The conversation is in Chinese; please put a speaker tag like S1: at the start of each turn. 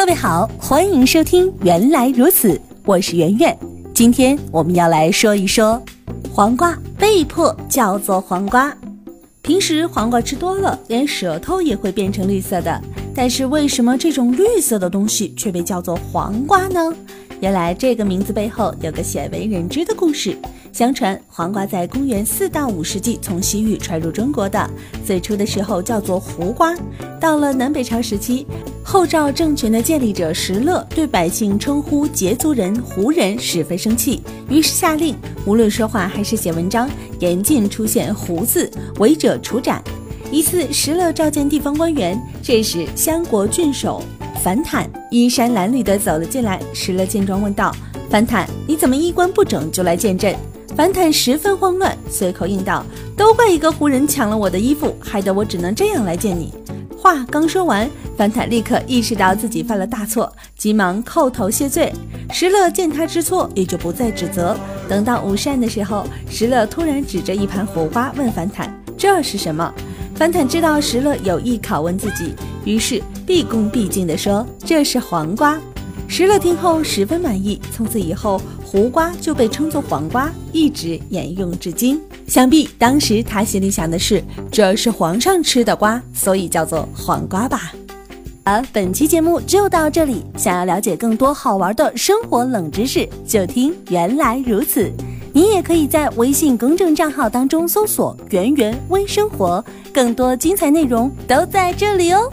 S1: 各位好，欢迎收听《原来如此》，我是圆圆。今天我们要来说一说，黄瓜被迫叫做黄瓜。平时黄瓜吃多了，连舌头也会变成绿色的。但是为什么这种绿色的东西却被叫做黄瓜呢？原来这个名字背后有个鲜为人知的故事。相传黄瓜在公元四到五世纪从西域传入中国的，最初的时候叫做胡瓜。到了南北朝时期，后赵政权的建立者石勒对百姓称呼羯族人胡人十分生气，于是下令无论说话还是写文章，严禁出现胡字，违者处斩。一次，石勒召见地方官员，这时相国郡守。樊坦衣衫褴褛地走了进来，石勒见状问道：“樊坦，你怎么衣冠不整就来见朕？”樊坦十分慌乱，随口应道：“都怪一个胡人抢了我的衣服，害得我只能这样来见你。”话刚说完，樊坦立刻意识到自己犯了大错，急忙叩头谢罪。石勒见他知错，也就不再指责。等到午膳的时候，石勒突然指着一盘胡瓜问樊坦：“这是什么？”樊坦知道石勒有意拷问自己。于是毕恭毕敬地说：“这是黄瓜。”石勒听后十分满意，从此以后胡瓜就被称作黄瓜，一直沿用至今。想必当时他心里想的是：“这是皇上吃的瓜，所以叫做黄瓜吧。”而本期节目就到这里，想要了解更多好玩的生活冷知识，就听原来如此。你也可以在微信公众账号当中搜索“圆圆微生活”，更多精彩内容都在这里哦。